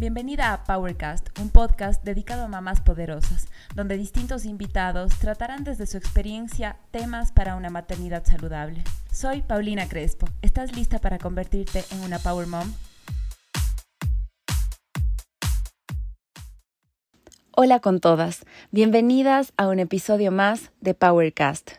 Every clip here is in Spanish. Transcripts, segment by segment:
Bienvenida a Powercast, un podcast dedicado a mamás poderosas, donde distintos invitados tratarán desde su experiencia temas para una maternidad saludable. Soy Paulina Crespo. ¿Estás lista para convertirte en una Power Mom? Hola con todas. Bienvenidas a un episodio más de Powercast.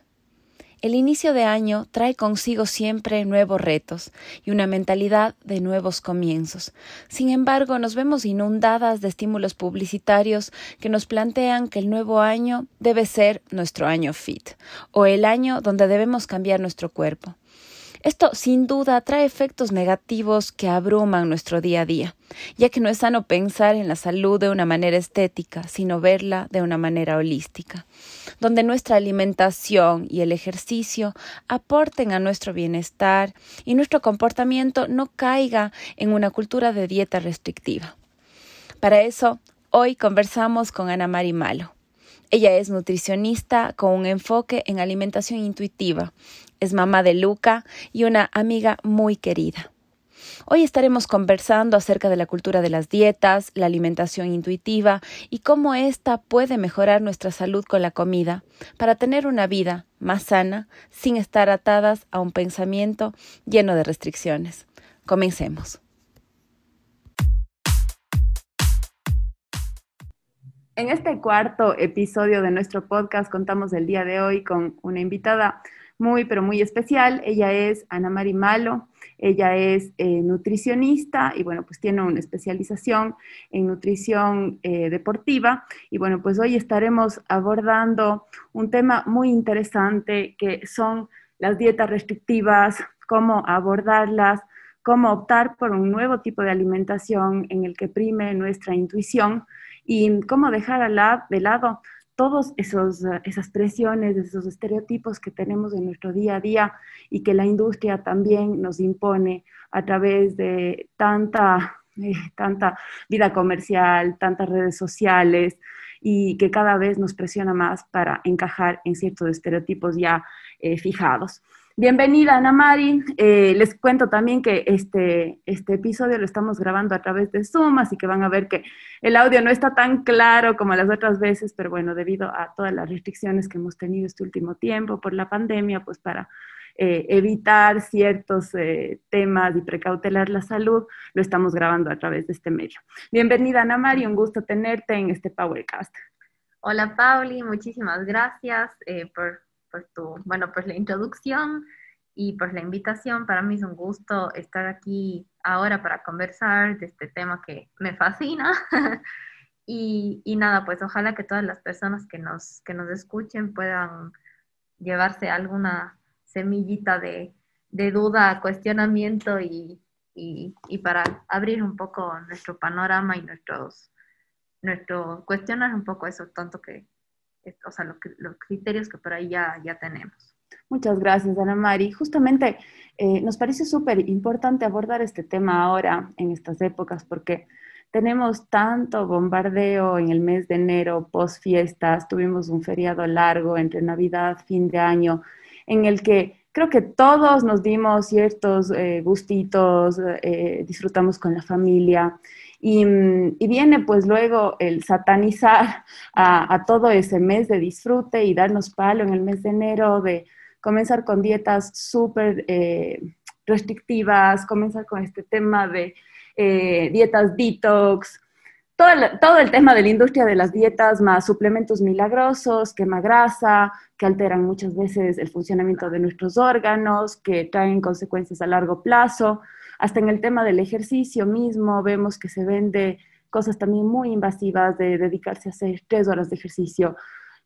El inicio de año trae consigo siempre nuevos retos y una mentalidad de nuevos comienzos. Sin embargo, nos vemos inundadas de estímulos publicitarios que nos plantean que el nuevo año debe ser nuestro año fit o el año donde debemos cambiar nuestro cuerpo. Esto sin duda trae efectos negativos que abruman nuestro día a día, ya que no es sano pensar en la salud de una manera estética, sino verla de una manera holística, donde nuestra alimentación y el ejercicio aporten a nuestro bienestar y nuestro comportamiento no caiga en una cultura de dieta restrictiva. Para eso, hoy conversamos con Ana Mari Malo. Ella es nutricionista con un enfoque en alimentación intuitiva es mamá de Luca y una amiga muy querida. Hoy estaremos conversando acerca de la cultura de las dietas, la alimentación intuitiva y cómo ésta puede mejorar nuestra salud con la comida para tener una vida más sana sin estar atadas a un pensamiento lleno de restricciones. Comencemos. En este cuarto episodio de nuestro podcast contamos el día de hoy con una invitada muy, pero muy especial. Ella es Ana Mari Malo, ella es eh, nutricionista y bueno, pues tiene una especialización en nutrición eh, deportiva. Y bueno, pues hoy estaremos abordando un tema muy interesante que son las dietas restrictivas, cómo abordarlas, cómo optar por un nuevo tipo de alimentación en el que prime nuestra intuición y cómo dejar de lado todas esas presiones, esos estereotipos que tenemos en nuestro día a día y que la industria también nos impone a través de tanta, eh, tanta vida comercial, tantas redes sociales y que cada vez nos presiona más para encajar en ciertos estereotipos ya eh, fijados. Bienvenida, Ana Mari. Eh, les cuento también que este, este episodio lo estamos grabando a través de Zoom, así que van a ver que el audio no está tan claro como las otras veces, pero bueno, debido a todas las restricciones que hemos tenido este último tiempo por la pandemia, pues para eh, evitar ciertos eh, temas y precautelar la salud, lo estamos grabando a través de este medio. Bienvenida, Ana Mari, un gusto tenerte en este Powercast. Hola, Pauli, muchísimas gracias por pues tu, bueno, pues la introducción y pues la invitación. Para mí es un gusto estar aquí ahora para conversar de este tema que me fascina. y, y, nada, pues ojalá que todas las personas que nos, que nos escuchen puedan llevarse alguna semillita de, de duda, cuestionamiento y, y, y, para abrir un poco nuestro panorama y nuestros, nuestro, cuestionar un poco eso tanto que, o sea, los, criterios que por ahí ya, ya tenemos. Muchas gracias, Ana Mari. Justamente eh, nos parece súper importante abordar este tema ahora, en estas épocas, porque tenemos tanto bombardeo en el mes de enero, post fiestas, tuvimos un feriado largo entre Navidad, fin de año, en el que creo que todos nos dimos ciertos eh, gustitos, eh, disfrutamos con la familia Mm, y, viene pues luego el satanizar a, todo ese mes de disfrute y darnos palo en el mes de enero de comenzar con dietas súper eh, restrictivas, comenzar con este tema de eh, dietas detox, todo el, tema de la industria de las dietas, más suplementos milagrosos, quema grasa, que alteran muchas veces el funcionamiento de nuestros órganos, que traen consecuencias a largo plazo. Hasta en el tema del ejercicio mismo vemos que se vende cosas también muy invasivas de dedicarse a hacer tres horas de ejercicio,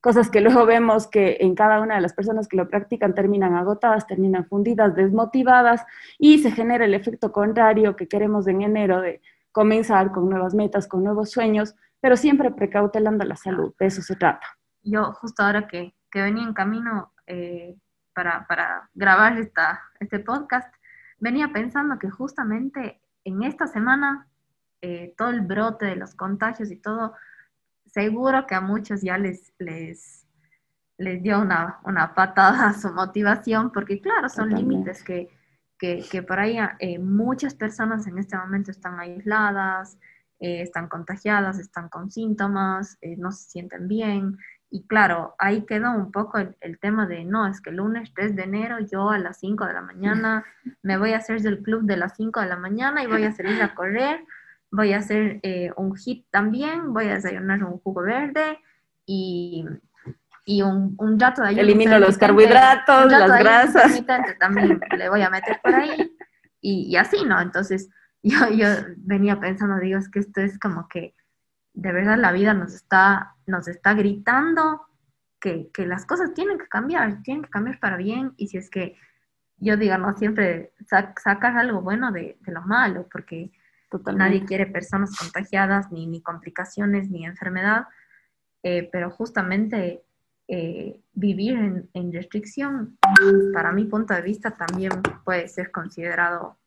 cosas que luego vemos que en cada una de las personas que lo practican terminan agotadas, terminan fundidas, desmotivadas y se genera el efecto contrario que queremos en enero de comenzar con nuevas metas, con nuevos sueños, pero siempre precautelando la salud, de eso se trata. Yo justo ahora que, que venía en camino eh, para, para, grabar esta, este podcast, venía pensando que justamente en esta semana eh, todo el brote de los contagios y todo, seguro que a muchos ya les, les, les dio una, una patada a su motivación, porque claro, son límites que, que, que, por ahí eh, muchas personas en este momento están aisladas, eh, están contagiadas, están con síntomas, no se sienten bien. Y claro, ahí quedó un poco el, tema de, no, es que el lunes 3 de enero yo a las 5 de la mañana me voy a hacer del club de las 5 de la mañana y voy a salir a correr, voy a hacer eh, un hit también, voy a desayunar un jugo verde y, y un, un rato de ayuno. Elimino los carbohidratos, las grasas. También le voy a meter por ahí y, y así, ¿no? Entonces, yo, yo venía pensando, digo, es que esto es como que de verdad la vida nos está, nos está gritando que, que, las cosas tienen que cambiar, tienen que cambiar para bien, y si es que yo digo, no siempre sacar algo bueno de, de, lo malo, porque nadie quiere personas contagiadas, ni, ni complicaciones, ni enfermedad, eh, pero justamente eh, vivir en, en, restricción, para mi punto de vista, también puede ser considerado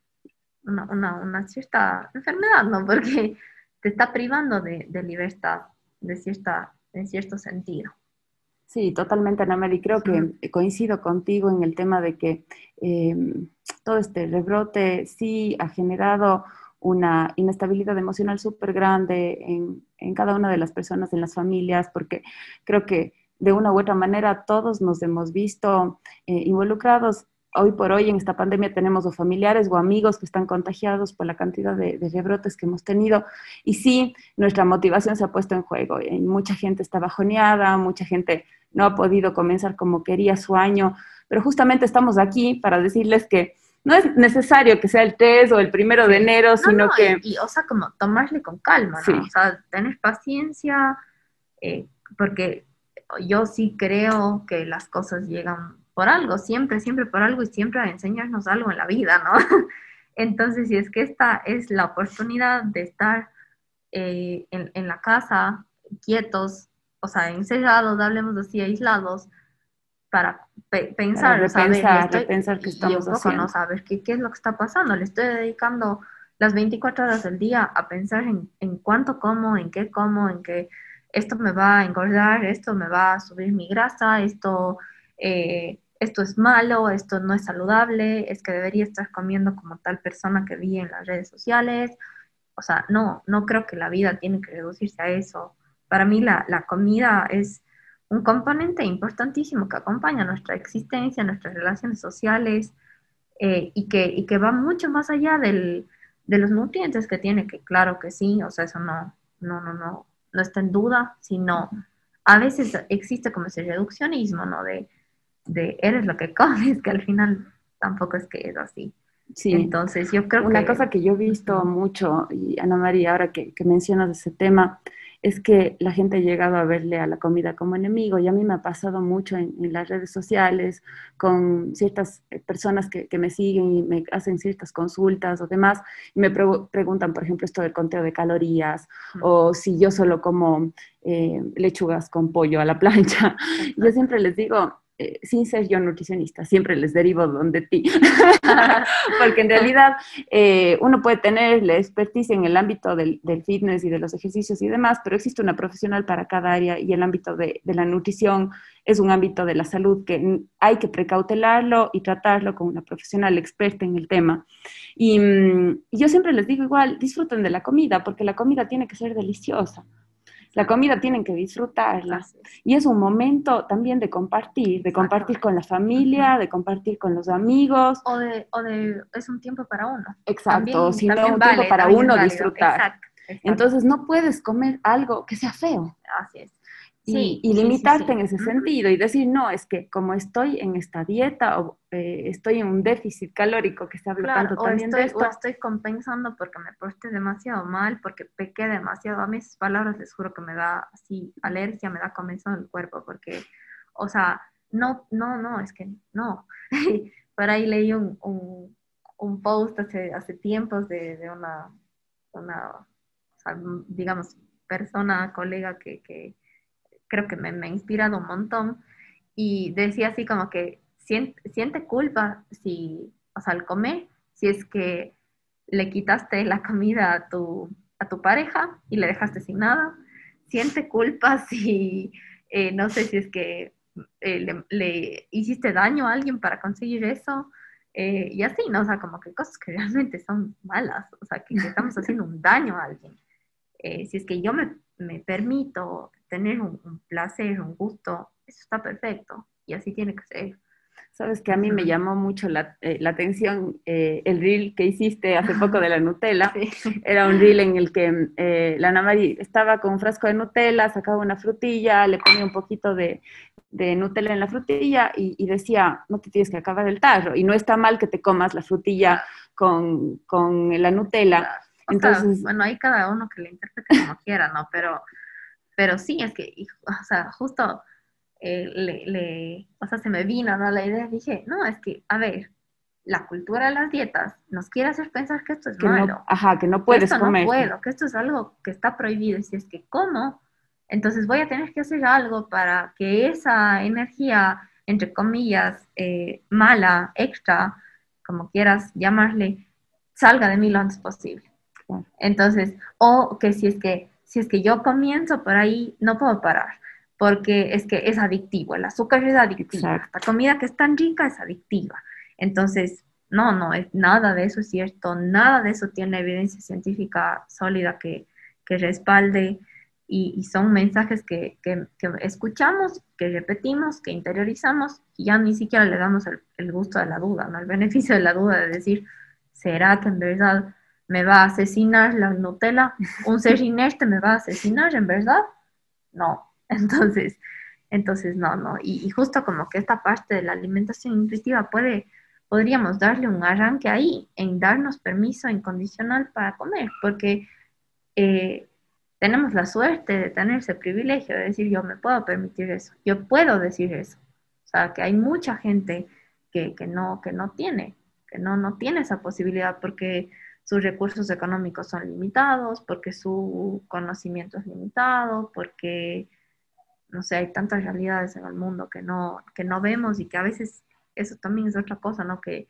una, una, cierta enfermedad, ¿no? Porque te está privando de, de libertad, de cierta, en cierto sentido. Sí, totalmente, Ana y creo que coincido contigo en el tema de que em, todo este rebrote sí ha generado una inestabilidad emocional súper grande en, en, cada una de las personas, en las familias, porque creo que de una u otra manera todos nos hemos visto eh, involucrados hoy por hoy en esta pandemia tenemos o familiares o amigos que están contagiados por la cantidad de, rebrotes que hemos tenido. Y sí, nuestra motivación se ha puesto en juego. Y mucha gente está bajoneada, mucha gente no ha podido comenzar como quería su año, pero justamente estamos aquí para decirles que no es necesario que sea el 3 o el primero de enero, sino que... Y, o sea, como tomarle con calma, ¿no? O sea, tener paciencia, eh, porque yo sí creo que las cosas llegan por algo, siempre, siempre por algo y siempre a enseñarnos algo en la vida, ¿no? Entonces, si es que esta es la oportunidad de estar eh, en, la casa, quietos, o sea, encerrados, hablemos así, aislados, para pensar, pensar, pensar que estamos haciendo. ¿no? Saber qué, qué es lo que está pasando. Le estoy dedicando las 24 horas del día a pensar en, en cuánto como, en qué como, en qué esto me va a engordar, esto me va a subir mi grasa, esto eh, esto es malo, esto no es saludable, es que debería estar comiendo como tal persona que vi en las redes sociales. O sea, no, no creo que la vida tiene que reducirse a eso. Para mí la, comida es un componente importantísimo que acompaña nuestra existencia, nuestras relaciones sociales eh, y, que, y que va mucho más allá del, de los nutrientes que tiene, que claro que sí, o sea, eso no, no, no, no, no está en duda, sino a veces existe como ese reduccionismo, ¿no? De, de eres lo que comes, que al final tampoco es que es así. Sí. Entonces, yo creo Una cosa que yo he visto mucho, y Ana María, ahora que, que mencionas ese tema, es que la gente ha llegado a verle a la comida como enemigo y a mí me ha pasado mucho en, las redes sociales con ciertas eh, personas que, me siguen y me hacen ciertas consultas o demás y me preguntan, por ejemplo, esto del conteo de calorías o si yo solo como eh, lechugas con pollo a la plancha. Yo siempre les digo, eh, sin ser yo nutricionista, siempre les derivo donde ti, porque en realidad eh, uno puede tener la expertise en el ámbito del, fitness y de los ejercicios y demás, pero existe una profesional para cada área y el ámbito de, la nutrición es un ámbito de la salud que hay que precautelarlo y tratarlo con una profesional experta en el tema. y mm, yo siempre les digo igual, disfruten de la comida, porque la comida tiene que ser deliciosa. La comida tienen que disfrutarla. Y es un momento también de compartir, de compartir con la familia, de compartir con los amigos. O de, o de es un tiempo para uno. Exacto, sino un tiempo para uno disfrutar. Entonces no puedes comer algo que sea feo. Así es y, limitarte en ese sentido y decir, no, es que como estoy en esta dieta o eh, estoy en un déficit calórico que se habla tanto también estoy, de esto. O estoy compensando porque me porté demasiado mal, porque pequé demasiado. A mis palabras les juro que me da así alergia, me da comezón el cuerpo, porque, o sea, no, no, no, es que no. Por ahí leí un, un, un post hace, hace tiempos de, de una, una digamos, persona, colega que, que creo que me, me ha inspirado un montón. Y decía así como que siente, culpa si, o sea, al comer, si es que le quitaste la comida a tu, a tu pareja y le dejaste sin nada. Siente culpa si, eh, no sé si es que eh, le, hiciste daño a alguien para conseguir eso. Eh, y así, ¿no? O sea, como que cosas que realmente son malas, o sea, que, estamos haciendo un daño a alguien. si es que yo me, me permito tener un, un, placer, un gusto, eso está perfecto y así tiene que ser. Sabes que a mí me llamó mucho la, eh, la atención eh, el reel que hiciste hace poco de la Nutella. Sí. Era un reel en el que eh, la Ana María estaba con un frasco de Nutella, sacaba una frutilla, le ponía un poquito de, de Nutella en la frutilla y, y, decía, no te tienes que acabar el tarro. Y no está mal que te comas la frutilla con, con la Nutella. O Entonces, sea, bueno, hay cada uno que le interprete como quiera, ¿no? Pero, pero sí, es que, o sea, justo eh, le, le, o sea, se me vino ¿no? la idea, dije, no, es que, a ver, la cultura de las dietas nos quiere hacer pensar que esto es que malo. No, ajá, que no puedes que esto comer. no puedo, que esto es algo que está prohibido. Y si es que como, entonces voy a tener que hacer algo para que esa energía, entre comillas, eh, mala, extra, como quieras llamarle, salga de mí lo antes posible. Entonces, o que si es que, si es que yo comienzo por ahí, no puedo parar porque es que es adictivo, el azúcar es adictivo, esta comida que es tan rica es adictiva. Entonces, no, no, es, nada de eso es cierto, nada de eso tiene evidencia científica sólida que, que respalde y, y, son mensajes que, que, que, escuchamos, que repetimos, que interiorizamos y ya ni siquiera le damos el, el, gusto de la duda, ¿no? el beneficio de la duda de decir, ¿será que en verdad me va a asesinar la Nutella? ¿Un ser inerte me va a asesinar en verdad? No, entonces, entonces no, no. Y, y, justo como que esta parte de la alimentación intuitiva puede, podríamos darle un arranque ahí, en darnos permiso incondicional para comer, porque eh, tenemos la suerte de tener ese privilegio de decir, yo me puedo permitir eso, yo puedo decir eso. O sea, que hay mucha gente que, que no, que no tiene, que no, no tiene esa posibilidad porque sus recursos económicos son limitados, porque su conocimiento es limitado, porque no sé, hay tantas realidades en el mundo que no, que no vemos y que a veces eso también es otra cosa, ¿no? Que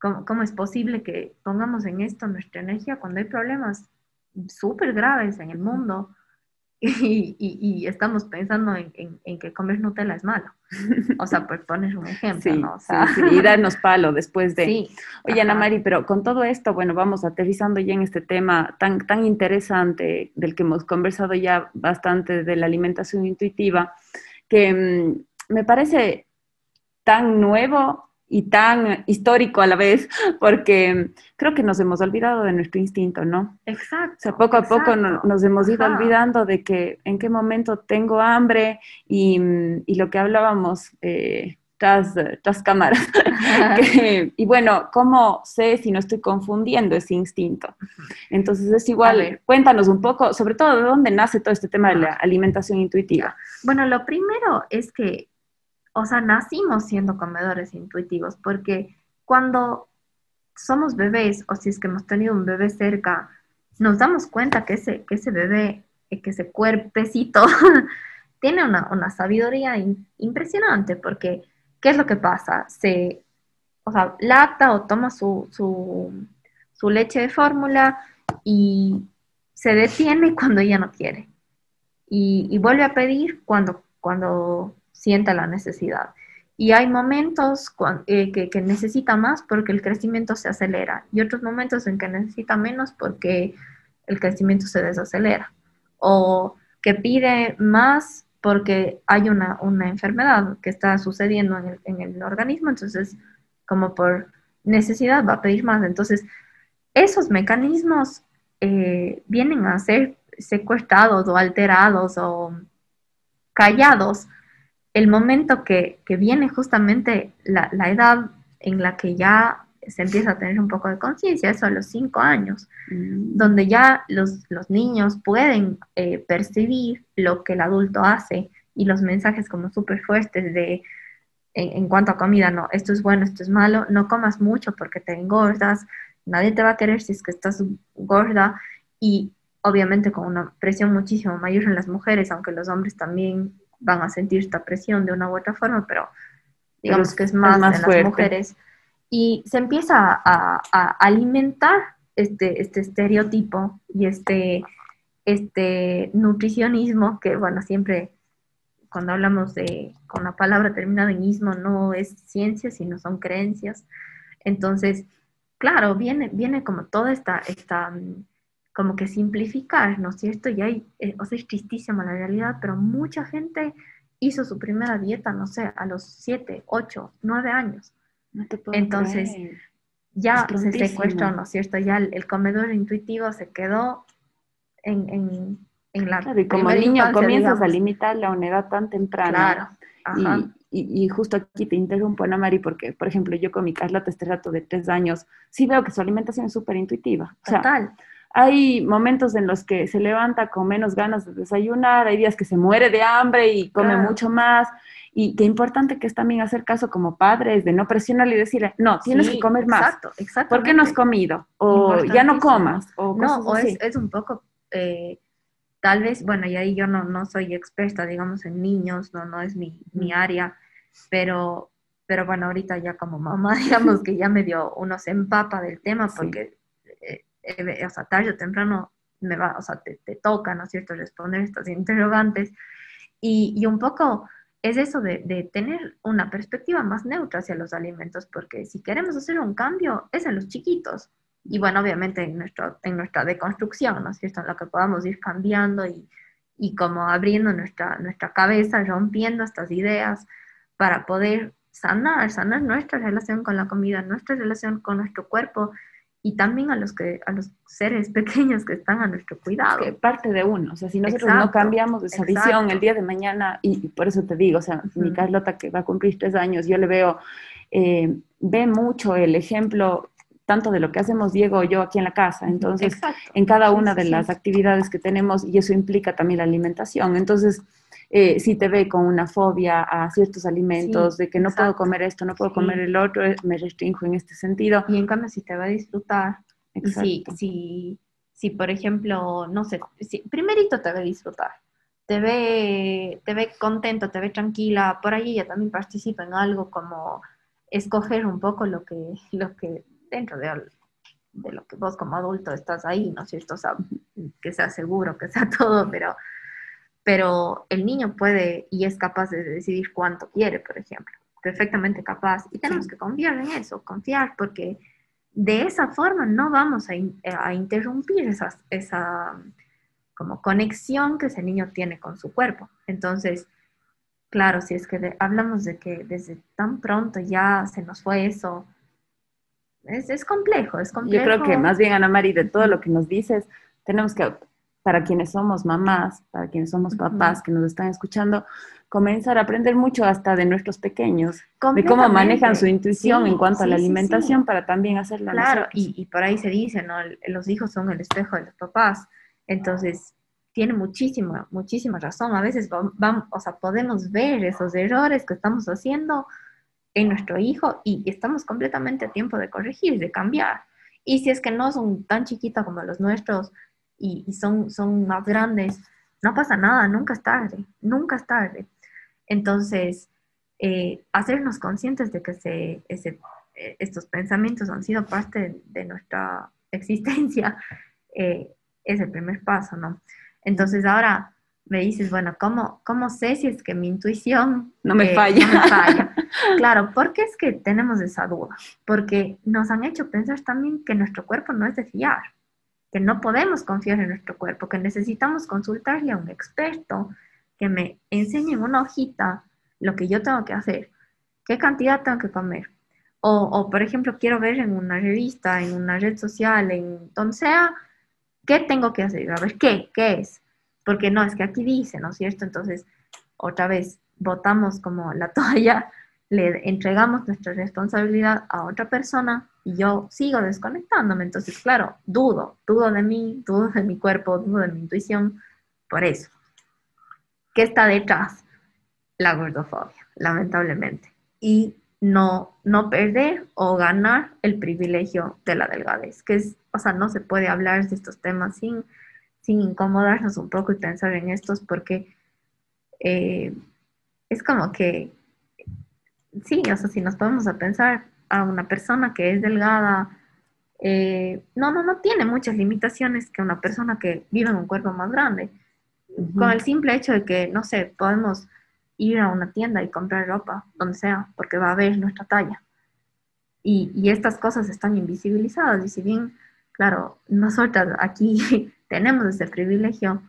cómo, cómo es posible que pongamos en esto nuestra energía cuando hay problemas súper graves en el mundo y, y, y estamos pensando en, en, en, que comer Nutella es malo. O sea, por poner un ejemplo, sí, ¿no? O sea, sí, sí, y darnos palo después de... Oye, ajá. Ana Mari, pero con todo esto, bueno, vamos aterrizando ya en este tema tan, tan interesante del que hemos conversado ya bastante de la alimentación intuitiva, que mmm, me parece tan nuevo y tan histórico a la vez, porque creo que nos hemos olvidado de nuestro instinto, ¿no? Exacto. O sea, poco a exacto. poco no, nos hemos ido Ajá. olvidando de que en qué momento tengo hambre y, y lo que hablábamos eh, tras, tras cámaras. que, y bueno, ¿cómo sé si no estoy confundiendo ese instinto? Entonces es igual, cuéntanos un poco, sobre todo de dónde nace todo este tema de la alimentación intuitiva. Bueno, lo primero es que o sea, nacimos siendo comedores intuitivos, porque cuando somos bebés, o si es que hemos tenido un bebé cerca, nos damos cuenta que ese, que ese bebé, que ese cuerpecito, tiene una, una sabiduría impresionante, porque ¿qué es lo que pasa? Se, o sea, lacta o toma su, su, su leche de fórmula y se detiene cuando ella no quiere. Y, y vuelve a pedir cuando, cuando sienta la necesidad. Y hay momentos eh, que, que, necesita más porque el crecimiento se acelera y otros momentos en que necesita menos porque el crecimiento se desacelera. O que pide más porque hay una, una enfermedad que está sucediendo en el, en el, organismo, entonces como por necesidad va a pedir más. Entonces, esos mecanismos eh, vienen a ser secuestrados o alterados o callados el momento que, que viene justamente la, la, edad en la que ya se empieza a tener un poco de conciencia, eso a los cinco años, mm. donde ya los, los niños pueden eh, percibir lo que el adulto hace y los mensajes como súper fuertes de, en, en, cuanto a comida, no, esto es bueno, esto es malo, no comas mucho porque te engordas, nadie te va a querer si es que estás gorda y obviamente con una presión muchísimo mayor en las mujeres, aunque los hombres también van a sentir esta presión de una u otra forma, pero digamos pero que es más, es más en fuerte. las mujeres. Y se empieza a, a, alimentar este, este estereotipo y este, este nutricionismo que, bueno, siempre cuando hablamos de, con la palabra terminada en ismo, no es ciencia, sino son creencias. Entonces, claro, viene, viene como toda esta, esta como que simplificar, ¿no es cierto? Y hay, eh, o sea, es tristísima la realidad, pero mucha gente hizo su primera dieta, no sé, a los 7, 8, 9 años. No te puedo Entonces, creer. ya se secuestró, ¿no es cierto? Ya el, el comedor intuitivo se quedó en, en, en la Claro, y como niño comienzas a limitarle a una edad tan temprana. Claro, ajá. Y, y- y justo aquí te interrumpo, Ana Mari, porque, por ejemplo, yo con mi Carlota este rato de tres años, sí veo que su alimentación es súper intuitiva. O sea, Total. Hay momentos en los que se levanta con menos ganas de desayunar, hay días que se muere de hambre y come Claro. mucho más. Y qué importante que es también hacer caso como padres, de no presionarle y decirle, no, tienes Sí, que comer más. Exacto, exacto. ¿Por qué no has comido? O ya no comas. O No, o así. es, es un poco, eh, tal vez, bueno, y ahí yo no, no soy experta, digamos, en niños, no, no es mi, mi área, pero, pero bueno, ahorita ya como mamá, digamos que ya medio uno se empapa del tema porque, eh, o sea, tarde o temprano me va, o sea, te, te toca, ¿no es cierto?, responder estas interrogantes. Y, y un poco es eso de, de tener una perspectiva más neutra hacia los alimentos, porque si queremos hacer un cambio, es en los chiquitos. Y bueno, obviamente en, nuestro, en nuestra deconstrucción, ¿no es cierto?, en la que podamos ir cambiando y, y como abriendo nuestra, nuestra cabeza, rompiendo estas ideas para poder sanar, sanar nuestra relación con la comida, nuestra relación con nuestro cuerpo y también a los, que, a los seres pequeños que están a nuestro cuidado. que parte de uno, o sea, si nosotros no Exacto, cambiamos esa visión exacto. el día de mañana, y, y por eso te digo, o sea, mi Ujú. Carlota que va a cumplir tres años, yo le veo, eh, ve mucho el ejemplo tanto de lo que hacemos Diego o yo aquí en la casa, entonces, Exacto. en cada una de las actividades que tenemos, y eso implica también la alimentación, entonces, eh, si te ve con una fobia a ciertos alimentos, Sí, de que no puedo exacto. comer esto, no puedo Sí. comer el otro, eh, me restringo en este sentido. Y en cambio, si te va a disfrutar, y si, Exacto. si, si, por ejemplo, no sé, si, primerito te ve disfrutar, te ve, te ve contento, te ve tranquila, por ahí ella también participa en algo como escoger un poco lo que, lo que dentro de, de lo que vos como adulto estás ahí, ¿no es cierto? O sea, que sea seguro, que sea todo, pero, pero el niño puede y es capaz de decidir cuánto quiere, por ejemplo, perfectamente capaz. Y tenemos que confiar en eso, confiar, porque de esa forma no vamos a, in- a interrumpir esas- esa como conexión que ese niño tiene con su cuerpo. Entonces, claro, si es que de- hablamos de que desde tan pronto ya se nos fue eso, es, es complejo, es complejo. Yo creo que más bien, Ana Mari, de todo lo que nos dices, tenemos que, para quienes somos mamás, para quienes somos papás que nos están escuchando, comenzar a aprender mucho hasta de nuestros pequeños, de cómo manejan su intuición Sí, en cuanto a la sí, alimentación para también hacerla Claro, y, y por ahí se dice, ¿no? Los hijos son el espejo de los papás. Entonces, tiene muchísima, muchísima razón. A veces vam- vam- o sea, podemos ver esos errores que estamos haciendo en nuestro hijo y estamos completamente a tiempo de corregir, de cambiar. Y si es que no son tan chiquitos como los nuestros y, son, son más grandes, no pasa nada, nunca es tarde, nunca es tarde. Entonces, eh, hacernos conscientes de que se, ese, eh, estos pensamientos han sido parte de nuestra existencia eh, es el primer paso, ¿no? Entonces ahora me dices, bueno, ¿cómo, cómo sé si es que mi intuición No me eh, falla. no me falla? Claro, ¿por qué es que tenemos esa duda? Porque nos han hecho pensar también que nuestro cuerpo no es de fiar, que no podemos confiar en nuestro cuerpo, que necesitamos consultarle a un experto que me enseñe en una hojita lo que yo tengo que hacer, qué cantidad tengo que comer. O, o, por ejemplo, quiero ver en una revista, en una red social, en donde sea, qué tengo que hacer, a ver qué, qué es. Porque no, es que aquí dice, ¿no es cierto? Entonces, otra vez, botamos como la toalla, le entregamos nuestra responsabilidad a otra persona y yo sigo desconectándome. Entonces, claro, dudo, dudo de mí, dudo de mi cuerpo, dudo de mi intuición, por eso. ¿Qué está detrás? La gordofobia, lamentablemente. Y no, no perder o ganar el privilegio de la delgadez, que es, o sea, no se puede hablar de estos temas sin, sin incomodarnos un poco y pensar en estos porque eh, es como que, sí, o sea, si nos podemos a pensar a una persona que es delgada, eh, no, no, no tiene muchas limitaciones que una persona que vive en un cuerpo más grande. Con el simple hecho de que, no sé, podemos ir a una tienda y comprar ropa, donde sea, porque va a ver nuestra talla. Y, y estas cosas están invisibilizadas. Y si bien, claro, nosotras aquí tenemos ese privilegio,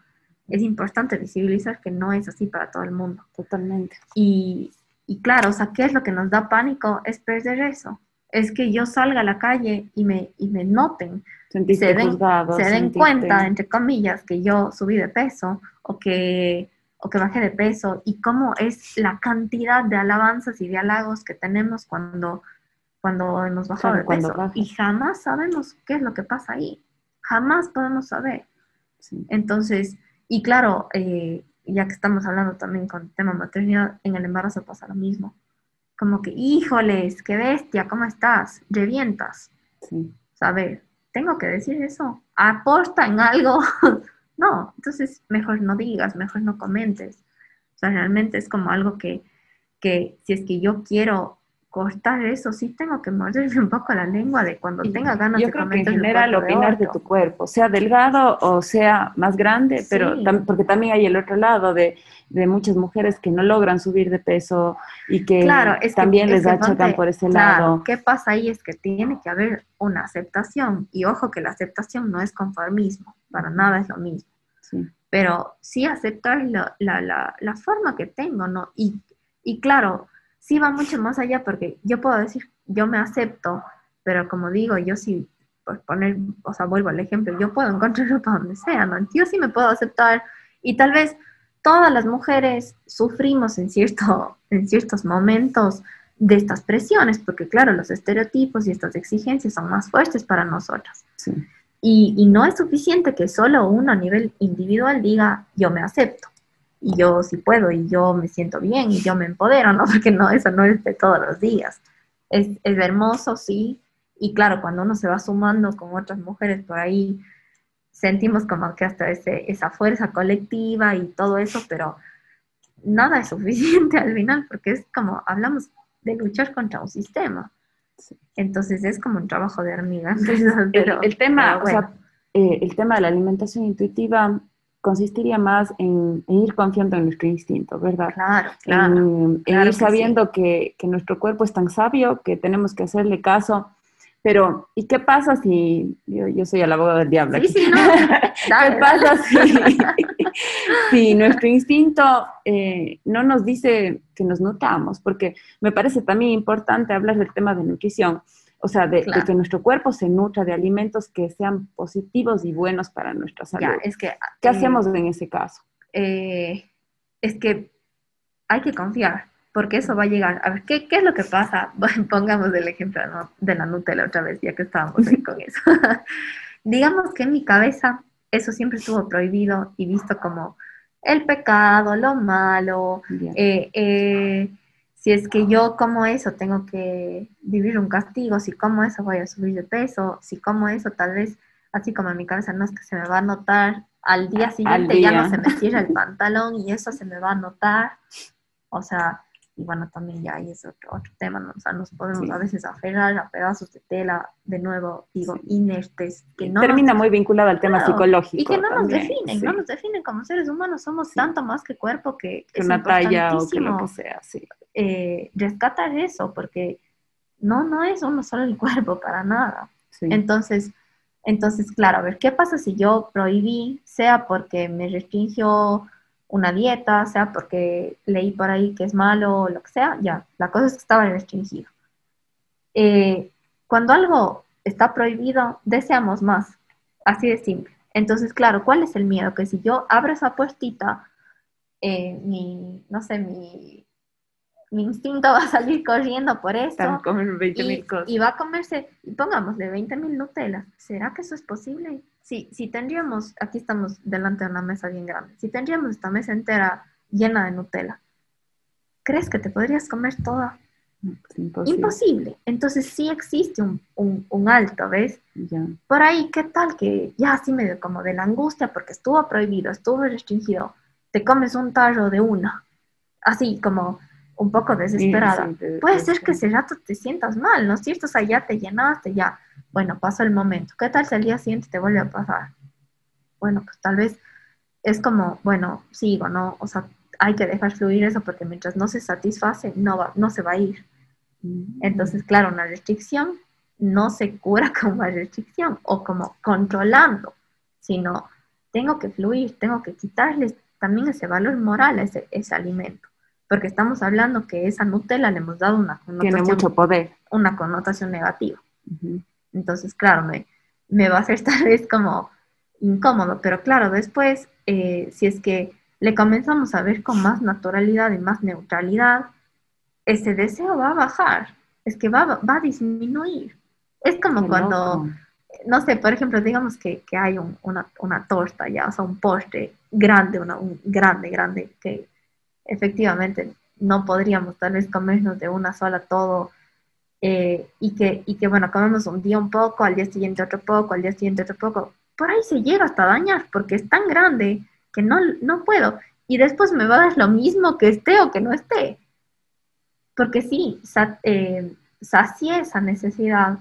es importante visibilizar que no es así para todo el mundo. Totalmente. Y, y claro, o sea, ¿qué es lo que nos da pánico? Es perder eso. Es que yo salga a la calle y me, y me noten, se den, se den cuenta, entre comillas, que yo subí de peso o que, o que bajé de peso y cómo es la cantidad de alabanzas y de halagos que tenemos cuando, cuando hemos bajado de peso. Y jamás sabemos qué es lo que pasa ahí. Jamás podemos saber. Entonces, y claro, eh, ya que estamos hablando también con el tema maternidad, en el embarazo pasa lo mismo. Como que, híjoles, qué bestia, ¿cómo estás? Revientas. Sí. Saber, ¿tengo que decir eso? ¿Aporta en algo? no, entonces mejor no digas, mejor no comentes. O sea, realmente es como algo que, que si es que yo quiero cortar eso, sí tengo que morderme un poco la lengua de cuando tenga ganas yo de creo que en general opinar de, tu cuerpo, sea delgado o sea más grande, pero porque también hay el otro lado de, de, muchas mujeres que no logran subir de peso y que también les achacan por ese lado. ¿Qué pasa ahí? Es que tiene que haber una aceptación y ojo que la aceptación no es conformismo, para nada es lo mismo. Pero sí aceptar la, la, la, la forma que tengo, ¿no? Y, y claro, sí va mucho más allá porque yo puedo decir, yo me acepto, pero como digo, yo sí, por poner, o sea, vuelvo al ejemplo, yo puedo encontrar ropa donde sea, ¿no? Yo sí me puedo aceptar y tal vez todas las mujeres sufrimos en, cierto, en ciertos momentos de estas presiones, porque claro, los estereotipos y estas exigencias son más fuertes para nosotras. Y, y no es suficiente que solo uno a nivel individual diga, yo me acepto y yo sí puedo y yo me siento bien y yo me empodero, ¿no? Porque no, eso no es de todos los días. Es, es hermoso, sí, y claro, cuando uno se va sumando con otras mujeres por ahí, sentimos como que hasta ese, esa fuerza colectiva y todo eso, pero nada es suficiente al final, porque es como, hablamos de luchar contra un sistema. Entonces es como un trabajo de hormiga. el, tema, o sea, eh, el tema de la alimentación intuitiva consistiría más en, ir confiando en nuestro instinto, ¿verdad? Claro, claro. En, ir sabiendo que, nuestro cuerpo es tan sabio que tenemos que hacerle caso. Pero, ¿y qué pasa si, yo, soy el abogado del diablo? Sí, sí, no. ¿Qué pasa si, nuestro instinto eh, no nos dice que nos nutamos? Porque me parece también importante hablar del tema de nutrición o sea, de, que nuestro cuerpo se nutra de alimentos que sean positivos y buenos para nuestra salud. es que, ¿Qué eh, hacemos en ese caso? Eh, es que hay que confiar, porque eso va a llegar. A ver, ¿qué, qué es lo que pasa? pongamos el ejemplo de la Nutella otra vez, ya que estábamos ahí con eso. Digamos que en mi cabeza eso siempre estuvo prohibido y visto como el pecado, lo malo, eh, si es que yo como eso tengo que vivir un castigo, si como eso voy a subir de peso, si como eso tal vez, así como en mi cabeza no es que se me va a notar, al día siguiente ya no se me cierra el pantalón y eso se me va a notar, o sea, y bueno, también ya ahí es otro, otro tema, ¿no? o sea, nos podemos a veces aferrar a pedazos de tela, de nuevo, digo, inertes, que no... Termina muy vinculado al tema psicológico. Y que no nos definen, no nos definen como seres humanos, somos tanto más que cuerpo que... que una talla o que lo que sea, sí. Eh, rescatar eso, porque no, no es uno solo el cuerpo, para nada. Entonces, entonces, claro, a ver, ¿qué pasa si yo prohibí, sea porque me restringió una dieta, sea porque leí por ahí que es malo o lo que sea, ya, la cosa es que estaba restringido. Eh, cuando algo está prohibido, deseamos más, así de simple. Entonces, claro, ¿cuál es el miedo? Que si yo abro esa puestita, eh, mi, no sé, mi, mi instinto va a salir corriendo por eso. y, y, va a comerse, pongámosle 20 mil Nutellas. ¿Será que eso es posible? si, si tendríamos, aquí estamos delante de una mesa bien grande, si tendríamos esta mesa entera llena de Nutella, ¿crees que te podrías comer toda? Imposible. Entonces sí existe un, un, alto, ¿ves? Por ahí, ¿qué tal que ya así medio como de la angustia porque estuvo prohibido, estuvo restringido, te comes un tarro de una, así como un poco desesperada. Puede ser que ese rato te sientas mal, ¿no es cierto? O sea, ya te llenaste, ya bueno, pasa el momento. ¿Qué tal si al día siguiente te vuelve a pasar? Bueno, pues tal vez es como, bueno, sigo, ¿no? O sea, hay que dejar fluir eso porque mientras no se satisface, no, va, no se va a ir. Mm. Entonces, claro, una restricción no se cura como una restricción o como controlando, sino tengo que fluir, tengo que quitarles también ese valor moral a ese, ese alimento, porque estamos hablando que esa Nutella le hemos dado una connotación, Tiene mucho poder. Una connotación negativa. Entonces, claro, me, me va a hacer tal vez como incómodo, pero claro, después, eh, si es que le comenzamos a ver con más naturalidad y más neutralidad, ese deseo va a bajar, es que va, va a disminuir. Es como cuando, no sé, por ejemplo, digamos que, que hay una, una, torta ya, o sea, un postre grande, una, un grande, grande, que efectivamente no podríamos tal vez comernos de una sola todo, eh, y, que, y que, bueno, comemos un día un poco, al día siguiente otro poco, al día siguiente otro poco, por ahí se llega hasta dañar, porque es tan grande que no, no puedo, y después me va a dar lo mismo que esté o que no esté, porque sí, eh, sacié esa necesidad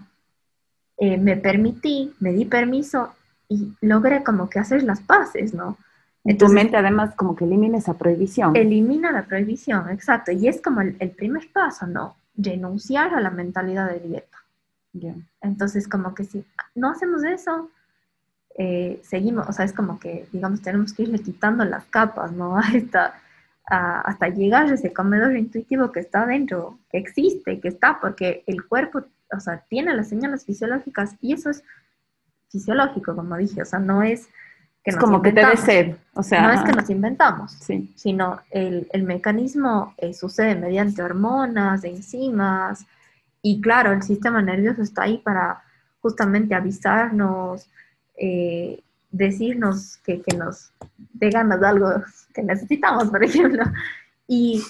eh, me permití, me di permiso y logré como que hacer las paces, ¿no? En tu mente además como que elimina esa prohibición. Elimina la prohibición, exacto. Y es como el, primer paso, ¿no? Renunciar a la mentalidad de dieta. Entonces como que si no hacemos eso, eh, seguimos, o sea, es como que, digamos, tenemos que irle quitando las capas, ¿no? Hasta, hasta llegar a ese comedor intuitivo que está dentro, que existe, que está, porque el cuerpo o sea, tiene las señales fisiológicas y eso es fisiológico, como dije, o sea, no es que es como que debe ser, o sea, no es que nos inventamos, sino el, el mecanismo eh, sucede mediante hormonas, enzimas, y claro, el sistema nervioso está ahí para justamente avisarnos, eh, decirnos que, que, nos dé ganas de algo que necesitamos, por ejemplo. Y,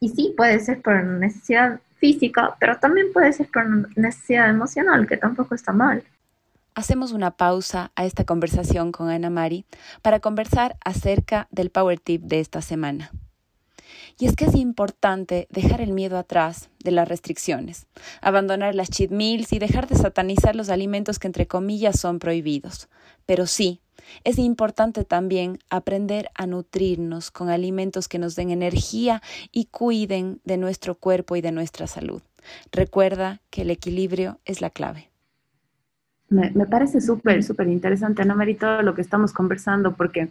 y sí, puede ser por necesidad física, pero también puede ser por necesidad emocional, que tampoco está mal. Hacemos una pausa a esta conversación con Ana Mari para conversar acerca del Power Tip de esta semana. Y es que es importante dejar el miedo atrás de las restricciones, abandonar las cheat meals y dejar de satanizar los alimentos que entre comillas son prohibidos. Pero sí, es importante también aprender a nutrirnos con alimentos que nos den energía y cuiden de nuestro cuerpo y de nuestra salud. Recuerda que el equilibrio es la clave. Me, parece súper, súper interesante, Ana María, todo lo que estamos conversando, porque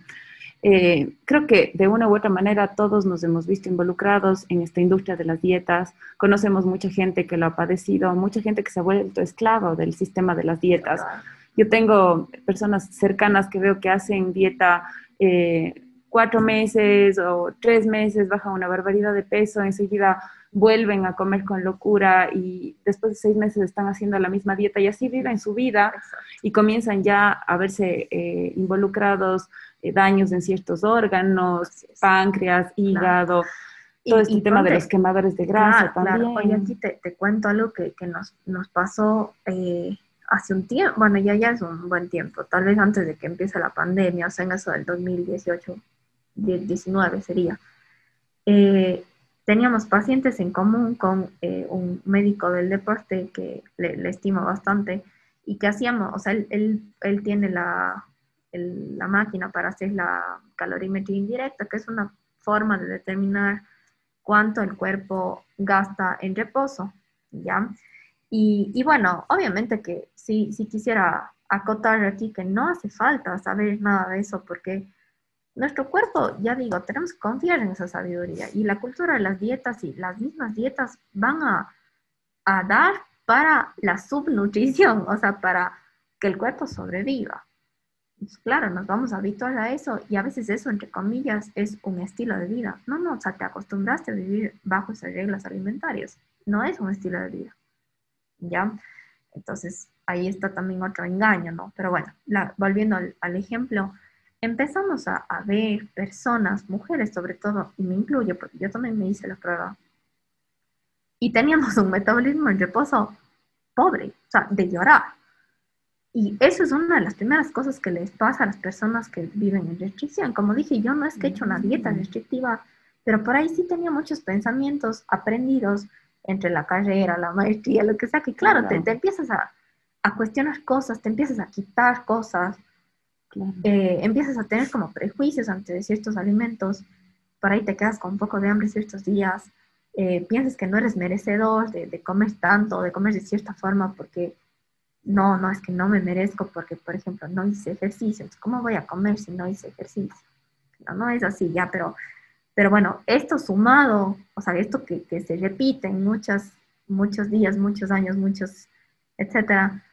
eh, creo que de una u otra manera todos nos hemos visto involucrados en esta industria de las dietas. Conocemos mucha gente que lo ha padecido, mucha gente que se ha vuelto esclava del sistema de las dietas. Yo tengo personas cercanas que veo que hacen dieta eh, cuatro meses o tres meses, bajan una barbaridad de peso, enseguida vuelven a comer con locura y después de seis meses están haciendo la misma dieta y así viven su vida y comienzan ya a verse eh, involucrados eh, daños en ciertos órganos, páncreas, hígado. Todo este tema de los quemadores de grasa también. Claro. Oye, aquí te, cuento algo que, nos, nos pasó hace un tiempo, bueno, ya, ya es un buen tiempo, tal vez antes de que empiece la pandemia, o sea, en eso del 2018, 19 sería. Eh, teníamos pacientes en común con eh, un médico del deporte que le, estimo bastante y que hacíamos, o sea, él, él, tiene la, la máquina para hacer la calorimetría indirecta, que es una forma de determinar cuánto el cuerpo gasta en reposo, ¿ya? Y, bueno, obviamente que sí, sí quisiera acotar aquí que no hace falta saber nada de eso porque nuestro cuerpo, ya digo, tenemos que confiar en esa sabiduría y la cultura de las dietas y las mismas dietas van a, a dar para la subnutrición, o sea, para que el cuerpo sobreviva. Pues claro, nos vamos a habituar a eso y a veces eso, entre comillas, es un estilo de vida. No, no, o sea, te acostumbraste a vivir bajo esas reglas alimentarias. No es un estilo de vida. ¿ya? Entonces, ahí está también otro engaño, ¿no? Pero bueno, volviendo al, ejemplo, empezamos a, ver personas, mujeres sobre todo, y me incluyo porque yo también me hice la prueba, y teníamos un metabolismo en reposo pobre, o sea, de llorar. Y eso es una de las primeras cosas que les pasa a las personas que viven en restricción. Como dije, yo no es que he hecho una dieta mm. restrictiva, pero por ahí sí tenía muchos pensamientos aprendidos entre la carrera, la maestría, lo que sea, que claro, Te, empiezas a, cuestionar cosas, te empiezas a quitar cosas, eh, empiezas a tener como prejuicios ante ciertos alimentos, por ahí te quedas con un poco de hambre ciertos días, eh, piensas que no eres merecedor de, comer tanto, de comer de cierta forma, porque no, no, es que no me merezco porque, por ejemplo, no hice ejercicio. ¿Cómo voy a comer si no hice ejercicio? No, no es así ya, pero, pero bueno, esto sumado, o sea, esto que, que se repite en muchas, muchos días, muchos años, muchos, etcétera,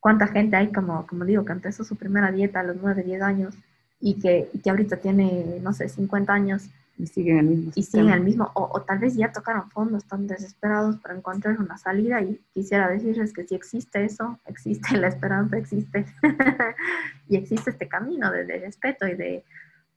cuánta gente hay, como, como digo, que empezó su primera dieta a los 9, 10 años y que, y que ahorita tiene, no sé, 50 años y siguen el mismo. Y siguen el mismo, o, tal vez ya tocaron fondo, están desesperados para encontrar una salida y quisiera decirles que si existe eso, existe la esperanza, existe. y existe este camino de, respeto y de,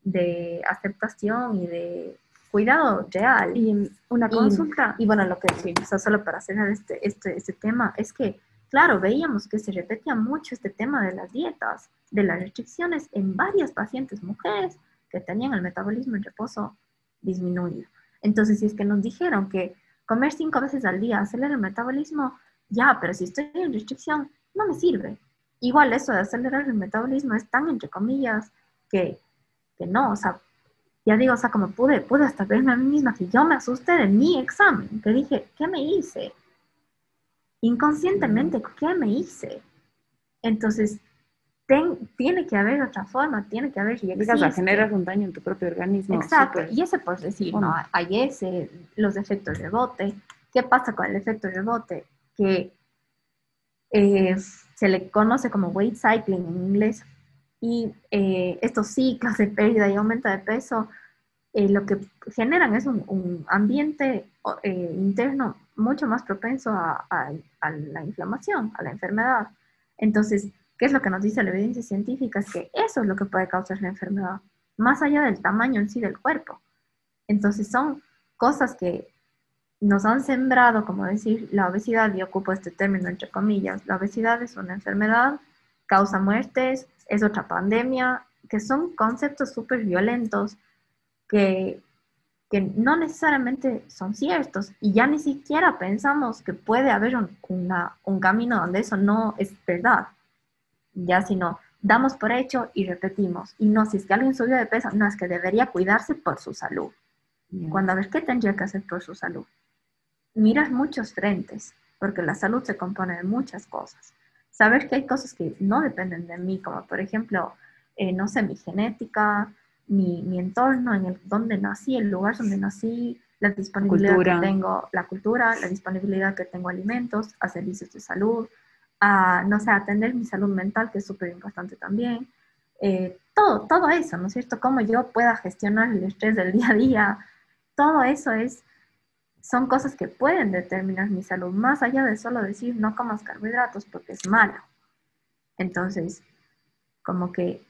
de, aceptación y de cuidado real. Y una consulta. Y, bueno, lo que sí, solo para cerrar este, este, este tema, es que, claro, veíamos que se repetía mucho este tema de las dietas, de las restricciones en varias pacientes mujeres que tenían el metabolismo en reposo disminuido. Entonces, si es que nos dijeron que comer cinco veces al día acelera el metabolismo, ya, pero si estoy en restricción, no me sirve. Igual eso de acelerar el metabolismo es tan entre comillas que, que no, o sea, ya digo, o sea, como pude, pude hasta verme a mí misma que yo me asusté de mi examen, que dije, ¿qué me hice? Inconscientemente, ¿qué me hice? Entonces, tiene que haber otra forma, tiene que haber... Y existe. generas un daño en tu propio organismo. Exacto, y ese por decir, ¿no? Hay ese, los efectos rebote. ¿Qué pasa con el efecto rebote? Que eh, se le conoce como weight cycling en inglés. Y eh, estos ciclos de pérdida y aumento de peso, eh, lo que generan es un, ambiente interno mucho más propenso a, a la inflamación, a la enfermedad. Entonces, ¿Qué es lo que nos dice la evidencia científica? Es que eso es lo que puede causar la enfermedad, más allá del tamaño en sí del cuerpo. Entonces son cosas que nos han sembrado, como decir, la obesidad, y ocupo este término entre comillas, la obesidad es una enfermedad, causa muertes, es otra pandemia, que son conceptos súper violentos que, que, no necesariamente son ciertos y ya ni siquiera pensamos que puede haber un, un camino donde eso no es verdad ya sino damos por hecho y repetimos. Y no, si es que alguien subió de peso, no, es que debería cuidarse por su salud. Cuando a ver qué tendría que hacer por su salud. Miras muchos frentes, porque la salud se compone de muchas cosas. Saber que hay cosas que no dependen de mí, como por ejemplo, eh, no sé, mi genética, mi, mi, entorno, en el donde nací, el lugar donde nací, la disponibilidad que tengo, la cultura, la disponibilidad que tengo a alimentos, a servicios de salud, a, no sé, atender mi salud mental, que es súper importante también. Eh, todo, todo eso, ¿no es cierto? Cómo yo pueda gestionar el estrés del día a día, todo eso es, son cosas que pueden determinar mi salud, más allá de solo decir no comas carbohidratos porque es malo. Entonces, como que,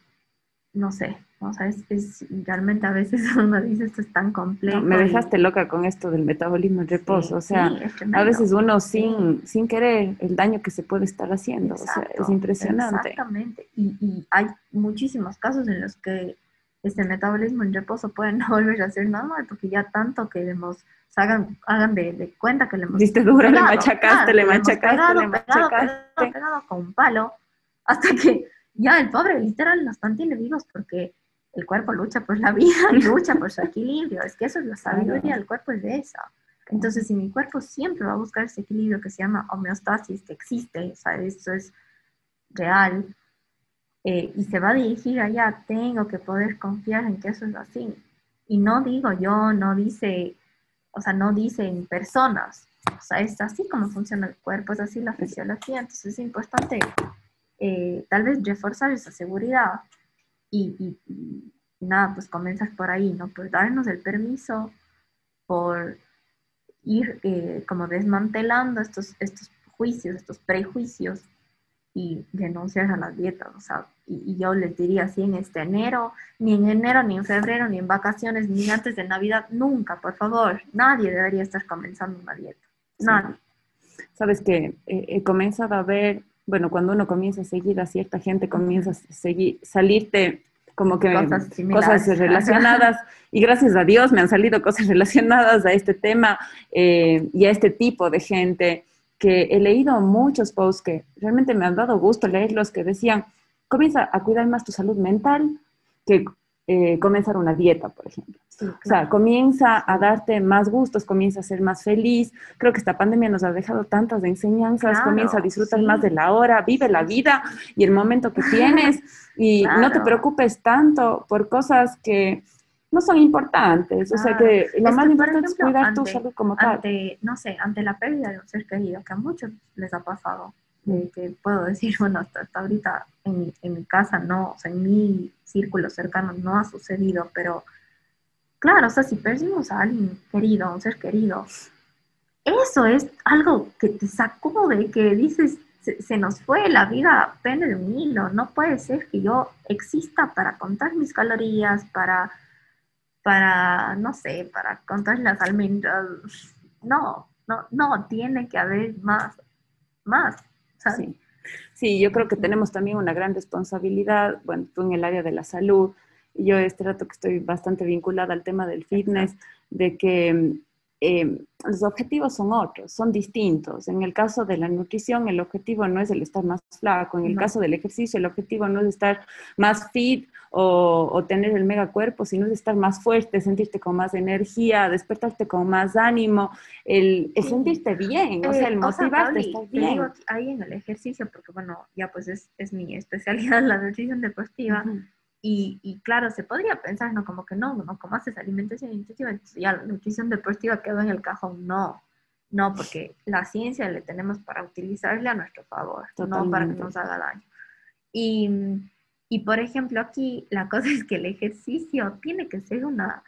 no sé, o sea, es, realmente a veces uno dice esto es tan complejo. me dejaste loca con esto del metabolismo en reposo. o sea, a veces uno sin, sin querer el daño que se puede estar haciendo. o sea, es impresionante. Exactamente. Y, y, hay muchísimos casos en los que este metabolismo en reposo puede no volver a ser normal porque ya tanto que hemos, hagan, hagan de, cuenta que le hemos. Diste duro, le machacaste, le machacaste, le machacaste. pegado con un palo hasta que ya el pobre literal nos mantiene vivos porque el cuerpo lucha por la vida, lucha por su equilibrio. Es que eso es la sabiduría, el cuerpo es de esa. Entonces, si mi cuerpo siempre va a buscar ese equilibrio que se llama homeostasis, que existe, o sea, eso es real, eh, y se va a dirigir allá, tengo que poder confiar en que eso es así. Y no digo yo, no dice, o sea, no dice en personas, o sea, es así como funciona el cuerpo, es así la fisiología, entonces es importante eh, tal vez reforzar esa seguridad y, nada, pues comenzar por ahí, ¿no? Por darnos el permiso, por ir eh, como desmantelando estos, estos juicios, estos prejuicios y renunciar a las dietas, o sea, y, yo les diría así en este enero, ni en enero, ni en febrero, ni en vacaciones, ni antes de Navidad, nunca, por favor, nadie debería estar comenzando una dieta, nadie. Sabes que eh, he comenzado a ver bueno, cuando uno comienza a seguir a cierta gente, comienza a seguir, salirte como que cosas, relacionadas, y gracias a Dios me han salido cosas relacionadas a este tema eh, y a este tipo de gente, que he leído muchos posts que realmente me han dado gusto leerlos, que decían, comienza a cuidar más tu salud mental, que eh, comenzar una dieta, por ejemplo. O sea, comienza a darte más gustos, comienza a ser más feliz. Creo que esta pandemia nos ha dejado tantas enseñanzas, comienza a disfrutar más de la hora, vive la vida y el momento que tienes y no te preocupes tanto por cosas que no son importantes. O sea que lo más importante es cuidar tu salud como tal. No sé, ante la pérdida de un ser querido, que a muchos les ha pasado, eh, que puedo decir, bueno, hasta, ahorita en mi, en mi, casa no, o sea, en mi círculo cercano no ha sucedido, pero claro, o sea, si perdimos a alguien querido, a un ser querido, eso es algo que te sacude, que dices, se, nos fue, la vida pende de un hilo, no puede ser que yo exista para contar mis calorías, para, para, no sé, para contar las almendras, no, no, no, tiene que haber más, más. Sí. sí, yo creo que tenemos también una gran responsabilidad, bueno, tú en el área de la salud, y yo este rato que estoy bastante vinculada al tema del fitness, de que eh, los objetivos son otros, son distintos. En el caso de la nutrición, el objetivo no es el estar más flaco. En el caso del ejercicio, el objetivo no es estar más fit o, tener el mega cuerpo, sino es estar más fuerte, sentirte con más energía, despertarte con más ánimo, el, sentirte bien, o sea, el motivarte a estar bien. ahí en el ejercicio, porque bueno, ya pues es, es mi especialidad la nutrición deportiva. Y, claro, se podría pensar, ¿no? Como que no, no, como haces alimentación intuitiva, entonces ya la nutrición deportiva quedó en el cajón. No, no, porque la ciencia le tenemos para utilizarle a nuestro favor, no para que nos haga daño. Y, y, por ejemplo, aquí la cosa es que el ejercicio tiene que ser una,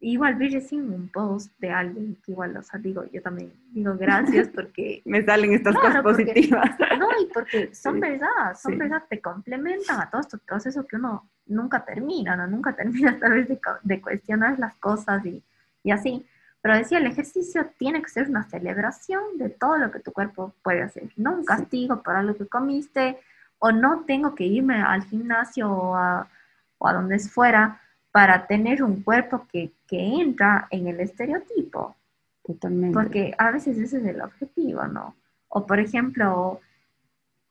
igual vi recién un post de alguien que igual, o sea, digo, yo también digo gracias porque... Me salen estas cosas positivas. No, y porque son verdad, son verdad, te complementan a todo este proceso que uno nunca termina, ¿no? Nunca termina tal vez de, de cuestionar las cosas y, y así. Pero decía, el ejercicio tiene que ser una celebración de todo lo que tu cuerpo puede hacer, no un castigo para lo que comiste, o no tengo que irme al gimnasio o a, o a donde fuera para tener un cuerpo que, que entra en el estereotipo. Totalmente. Porque a veces ese es el objetivo, ¿no? O por ejemplo,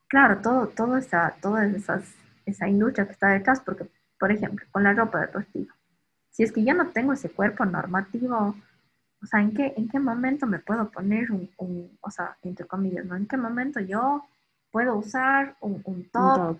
claro, todo, todo esa, toda esa industria que está detrás, porque, por ejemplo, con la ropa deportiva, si es que yo no tengo ese cuerpo normativo, o sea, ¿en qué, en qué momento me puedo poner un, un o sea, entre comillas, ¿no? ¿En qué momento yo puedo usar un, un top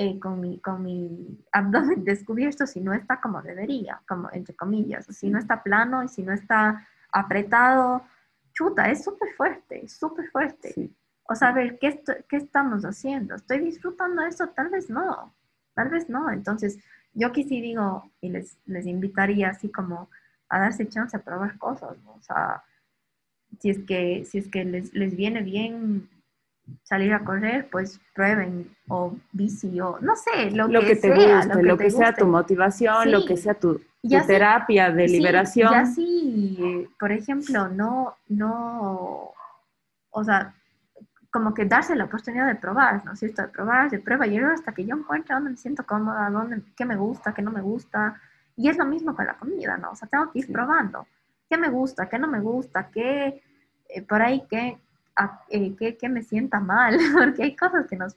eh, con, mi, con mi abdomen descubierto si no está como debería, como entre comillas, si no está plano y si no está apretado, chuta, es súper fuerte, súper fuerte. O sea, a ver, ¿qué, ¿qué estamos haciendo? ¿Estoy disfrutando eso? Tal vez no, tal vez no. Entonces, yo aquí sí digo y les, les invitaría así como a darse chance a probar cosas, O sea, si es que, si es que les, les viene bien salir a correr, pues prueben o bici o no sé, lo, que, te sea, guste, lo que, sea tu motivación, lo que sea tu, terapia de liberación. Ya sí, por ejemplo, no, no, o sea, como que darse la oportunidad de probar, ¿no es cierto? De probar, de prueba y error hasta que yo encuentre dónde me siento cómoda, dónde, qué me gusta, qué no me gusta. Y es lo mismo con la comida, ¿no? O sea, tengo que ir probando qué me gusta, qué no me gusta, qué, eh, por ahí, qué, eh, que, me sienta mal, porque hay cosas que nos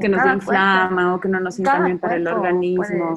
que nos inflama o que no nos sientan bien para el organismo.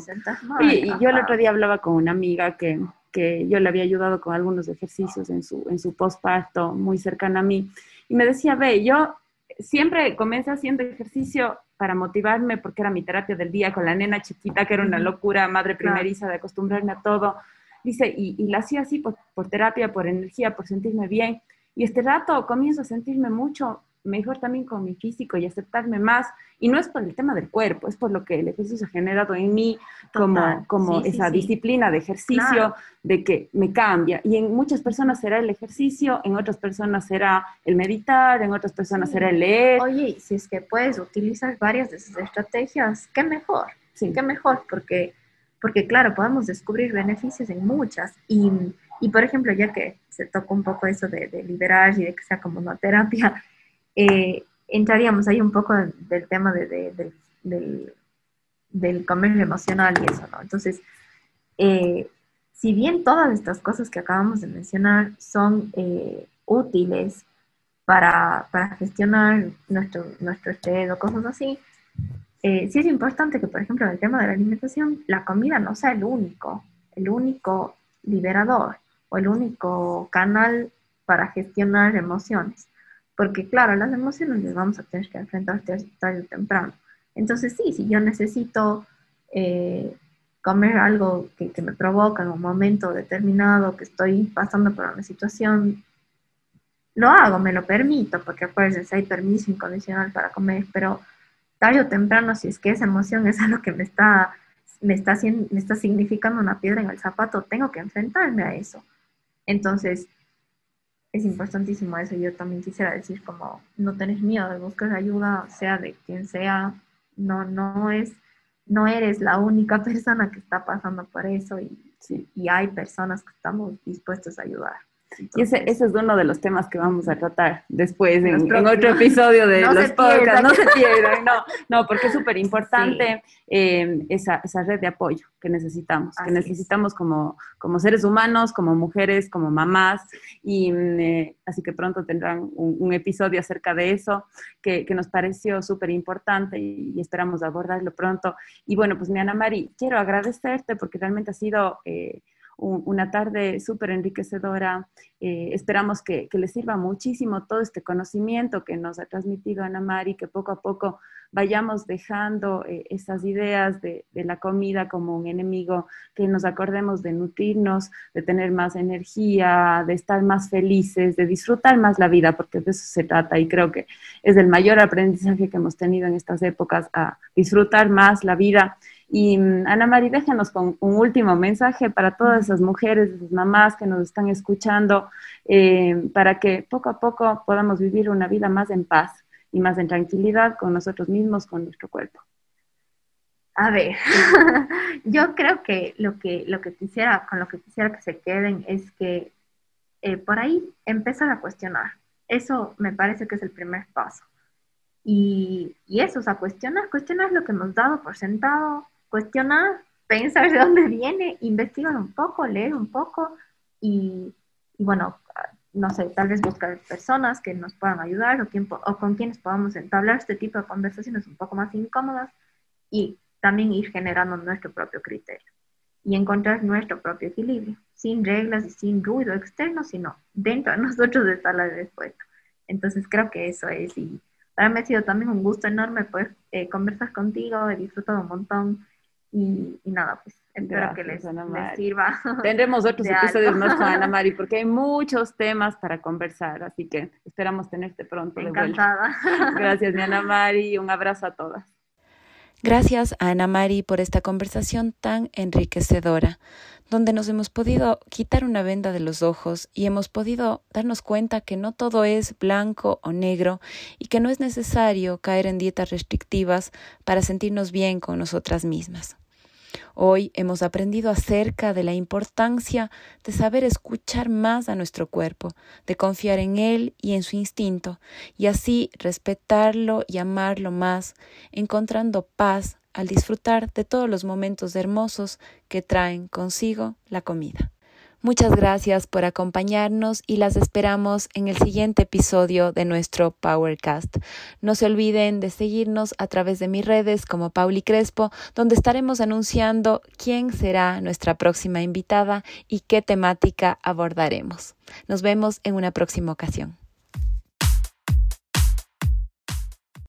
y, yo el otro día hablaba con una amiga que, que, yo le había ayudado con algunos ejercicios en su, en su postparto, muy cercana a mí, y me decía, ve, yo siempre comencé haciendo ejercicio para motivarme porque era mi terapia del día con la nena chiquita, que era una locura, madre primeriza de acostumbrarme a todo. Dice, y, y la hacía así por, por terapia, por energía, por sentirme bien. Y este rato comienzo a sentirme mucho mejor también con mi físico y aceptarme más. Y no es por el tema del cuerpo, es por lo que el ejercicio ha generado en mí como, como esa disciplina de ejercicio, de que me cambia. Y en muchas personas será el ejercicio, en otras personas será el meditar, en otras personas será el leer. Oye, si es que puedes utilizar varias de esas estrategias, qué mejor, sí. qué mejor, porque, porque claro, podemos descubrir beneficios en muchas. Y y por ejemplo, ya que se tocó un poco eso de, liberar y de que sea como una terapia, eh, entraríamos ahí un poco del tema de, del, del comercio emocional y eso, ¿no? Entonces, eh, si bien todas estas cosas que acabamos de mencionar son eh, útiles para, para, gestionar nuestro, nuestro estrés o cosas así, sí es importante que, por ejemplo, en el tema de la alimentación, la comida no sea el único, el único liberador o el único canal para gestionar emociones. Porque claro, las emociones las vamos a tener que enfrentar tarde o temprano. Entonces sí, si yo necesito eh, comer algo que, me provoca en un momento determinado, que estoy pasando por una situación, lo hago, me lo permito, porque acuérdense, hay permiso incondicional para comer, pero tarde o temprano, si es que esa emoción es algo que me está, me está, me está significando una piedra en el zapato, tengo que enfrentarme a eso. Entonces, es importantísimo eso. Yo también quisiera decir como no tenés miedo de buscar ayuda, sea de quien sea, no, no es, no eres la única persona que está pasando por eso y, y hay personas que estamos dispuestos a ayudar y ese, ese, es uno de los temas que vamos a tratar después en, otro episodio de los podcasts. No se pierdan, no, no, porque es súper importante eh, esa, esa, red de apoyo que necesitamos, que necesitamos como, como seres humanos, como mujeres, como mamás. Y mm, eh, así que pronto tendrán un, episodio acerca de eso que, que nos pareció súper importante y, esperamos abordarlo pronto. Y bueno, pues mi Ana Mari, quiero agradecerte porque realmente ha sido... Eh, una tarde súper enriquecedora. Eh, esperamos que, que, les sirva muchísimo todo este conocimiento que nos ha transmitido Ana Mari, que poco a poco vayamos dejando eh, esas ideas de, la comida como un enemigo, que nos acordemos de nutrirnos, de tener más energía, de estar más felices, de disfrutar más la vida, porque de eso se trata y creo que es el mayor aprendizaje que hemos tenido en estas épocas, a disfrutar más la vida y mm, Ana María, déjanos con un último mensaje para todas esas mujeres, esas mamás que nos están escuchando, eh, para que poco a poco podamos vivir una vida más en paz y más en tranquilidad con nosotros mismos, con nuestro cuerpo. A ver, yo creo que lo que lo que quisiera, con lo que quisiera que se queden es que eh, por ahí empezar a cuestionar. Eso me parece que es el primer paso. Y, y eso, o sea, cuestionar, cuestionar lo que hemos dado por sentado, cuestionar, pensar de dónde viene, investigar un poco, leer un poco y, bueno, no sé, tal vez buscar personas que nos puedan ayudar o, o con quienes podamos entablar este tipo de conversaciones un poco más incómodas y también ir generando nuestro propio criterio y encontrar nuestro propio equilibrio, sin reglas y sin ruido externo, sino dentro de nosotros está la respuesta. Entonces creo que eso es y para mí ha sido también un gusto enorme poder eh, conversar contigo, he disfrutado un montón y, nada, pues espero que les, sirva. Tendremos otros episodios más con Ana Mari porque hay muchos temas para conversar, así que esperamos tenerte pronto. Encantada. Gracias, mi Ana Mari, un abrazo a todas. Gracias a Ana Mari por esta conversación tan enriquecedora, donde nos hemos podido quitar una venda de los ojos y hemos podido darnos cuenta que no todo es blanco o negro y que no es necesario caer en dietas restrictivas para sentirnos bien con nosotras mismas. Hoy hemos aprendido acerca de la importancia de saber escuchar más a nuestro cuerpo, de confiar en él y en su instinto, y así respetarlo y amarlo más, encontrando paz al disfrutar de todos los momentos hermosos que traen consigo la comida. Muchas gracias por acompañarnos y las esperamos en el siguiente episodio de nuestro Powercast. No se olviden de seguirnos a través de mis redes como Pauli Crespo, donde estaremos anunciando quién será nuestra próxima invitada y qué temática abordaremos. Nos vemos en una próxima ocasión.